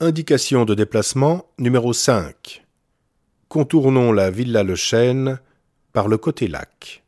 Indication de déplacement numéro 5. Contournons la villa Le Chêne par le côté lac.